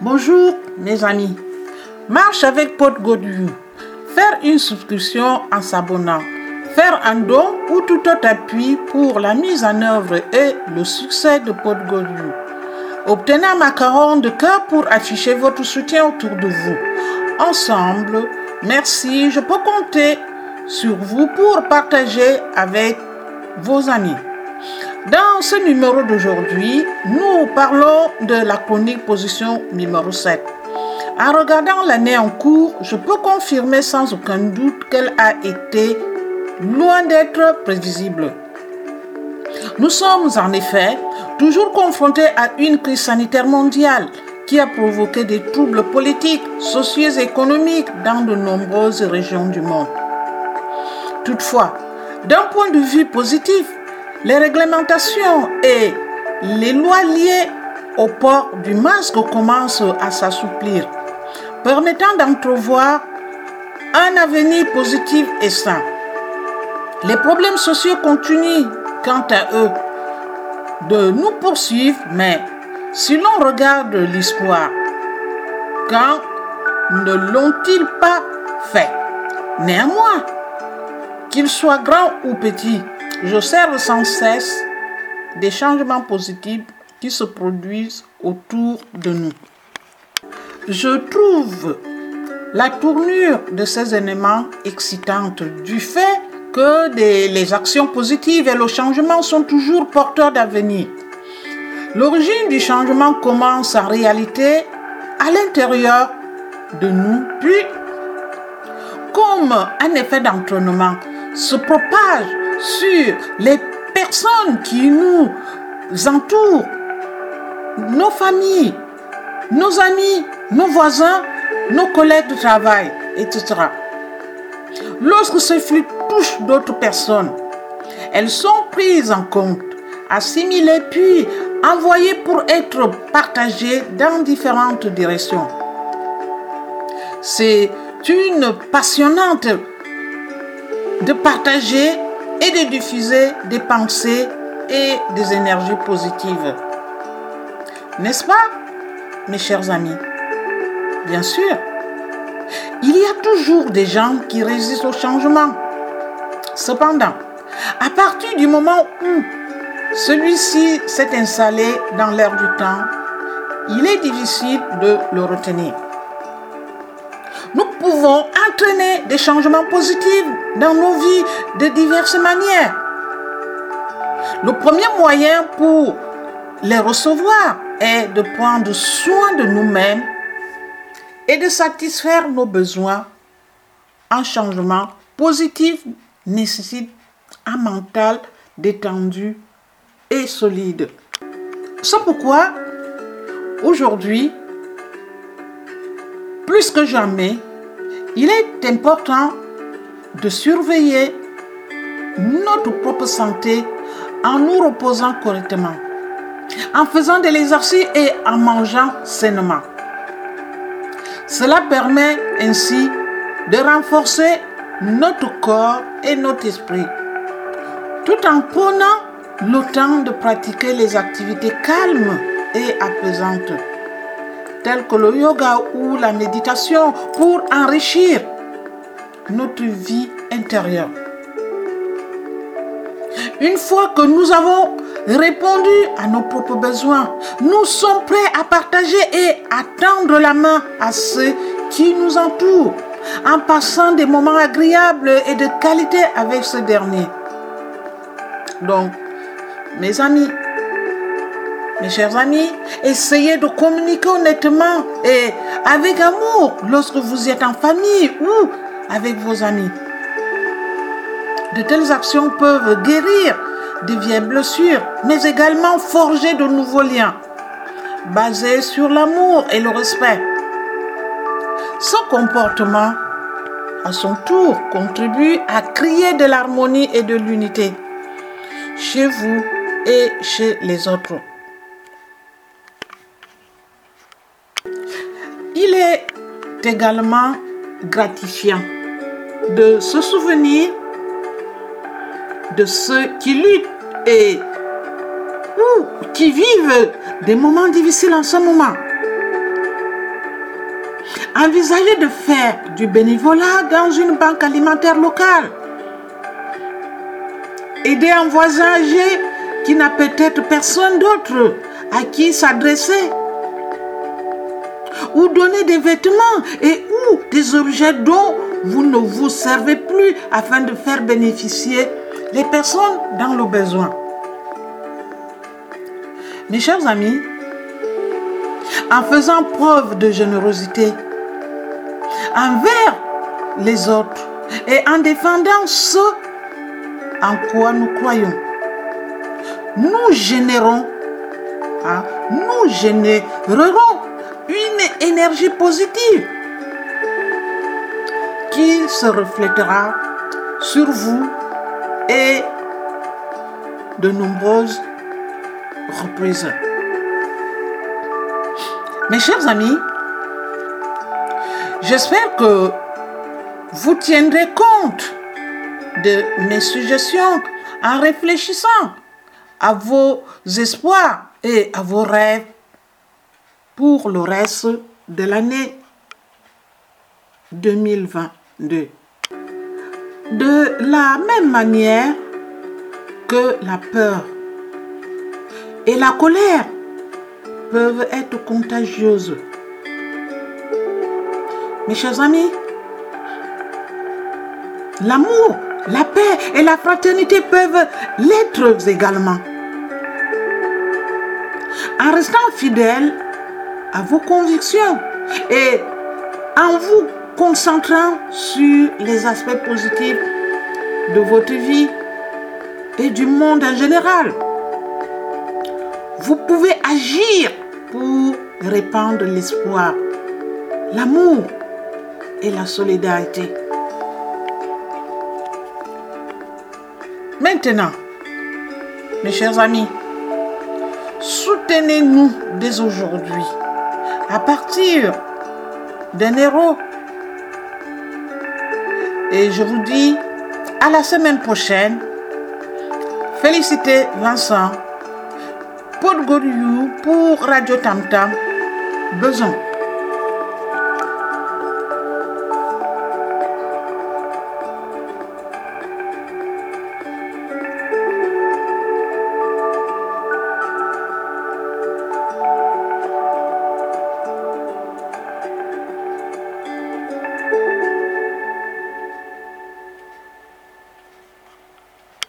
Bonjour mes amis. Marche avec Pod Godieu. Faire une souscription en s'abonnant. Faire un don ou tout autre appui pour la mise en œuvre et le succès de Pod. Obtenez un macaron de cœur pour afficher votre soutien autour de vous. Ensemble, merci, je peux compter sur vous pour partager avec vos amis. Dans ce numéro d'aujourd'hui, nous parlons de la chronique position numéro 7. En regardant l'année en cours, je peux confirmer sans aucun doute qu'elle a été loin d'être prévisible. Nous sommes en effet toujours confrontés à une crise sanitaire mondiale qui a provoqué des troubles politiques, sociaux et économiques dans de nombreuses régions du monde. Toutefois, d'un point de vue positif, les réglementations et les lois liées au port du masque commencent à s'assouplir, permettant d'entrevoir un avenir positif et sain. Les problèmes sociaux continuent, quant à eux, de nous poursuivre, mais si l'on regarde l'histoire, quand ne l'ont-ils pas fait? Néanmoins, qu'ils soient grands ou petits, J'observe sans cesse des changements positifs qui se produisent autour de nous. Je trouve la tournure de ces éléments excitante du fait que les actions positives et le changement sont toujours porteurs d'avenir. L'origine du changement commence en réalité à l'intérieur de nous, puis, comme un effet d'entraînement, se propage sur les personnes qui nous entourent, nos familles, nos amis, nos voisins, nos collègues de travail, etc. Lorsque ce flux touche d'autres personnes, elles sont prises en compte, assimilées puis envoyées pour être partagées dans différentes directions. C'est une passionnante de partager et de diffuser des pensées et des énergies positives. N'est-ce pas, mes chers amis? Bien sûr, il y a toujours des gens qui résistent au changement. Cependant, à partir du moment où celui-ci s'est installé dans l'air du temps, il est difficile de le retenir. Pouvons entraîner des changements positifs dans nos vies de diverses manières. Le premier moyen pour les recevoir est de prendre soin de nous-mêmes et de satisfaire nos besoins. Un changement positif nécessite un mental détendu et solide. C'est pourquoi aujourd'hui, plus que jamais, il est important de surveiller notre propre santé en nous reposant correctement, en faisant de l'exercice et en mangeant sainement. Cela permet ainsi de renforcer notre corps et notre esprit, tout en prenant le temps de pratiquer les activités calmes et apaisantes, telles que le yoga ou la méditation, pour enrichir notre vie intérieure. Une fois que nous avons répondu à nos propres besoins, nous sommes prêts à partager et à tendre la main à ceux qui nous entourent en passant des moments agréables et de qualité avec ce dernier. Donc, mes amis, mes chers amis, essayez de communiquer honnêtement et avec amour lorsque vous êtes en famille ou avec vos amis. De telles actions peuvent guérir de vieilles blessures, mais également forger de nouveaux liens, basés sur l'amour et le respect. Ce comportement, à son tour, contribue à créer de l'harmonie et de l'unité chez vous et chez les autres. Également gratifiant de se souvenir de ceux qui luttent et ou qui vivent des moments difficiles en ce moment. Envisagez de faire du bénévolat dans une banque alimentaire locale. Aider un voisin âgé qui n'a peut-être personne d'autre à qui s'adresser. Ou donner des vêtements et ou des objets dont vous ne vous servez plus afin de faire bénéficier les personnes dans le besoin. Mes chers amis, en faisant preuve de générosité envers les autres et en défendant ce en quoi nous croyons, nous générons, hein, nous générerons énergie positive qui se reflètera sur vous et de nombreuses reprises. Mes chers amis, j'espère que vous tiendrez compte de mes suggestions en réfléchissant à vos espoirs et à vos rêves pour le reste de l'année 2022. De la même manière que la peur et la colère peuvent être contagieuses. Mes chers amis, l'amour, la paix et la fraternité peuvent l'être également. En restant fidèle à vos convictions et en vous concentrant sur les aspects positifs de votre vie et du monde en général. Vous pouvez agir pour répandre l'espoir, l'amour et la solidarité. Maintenant, mes chers amis, soutenez-nous dès aujourd'hui à partir d'un héros. Et je vous dis à la semaine prochaine. Félicitez Vincent. Paul Goriou pour Radio Tam Tam. Besoin.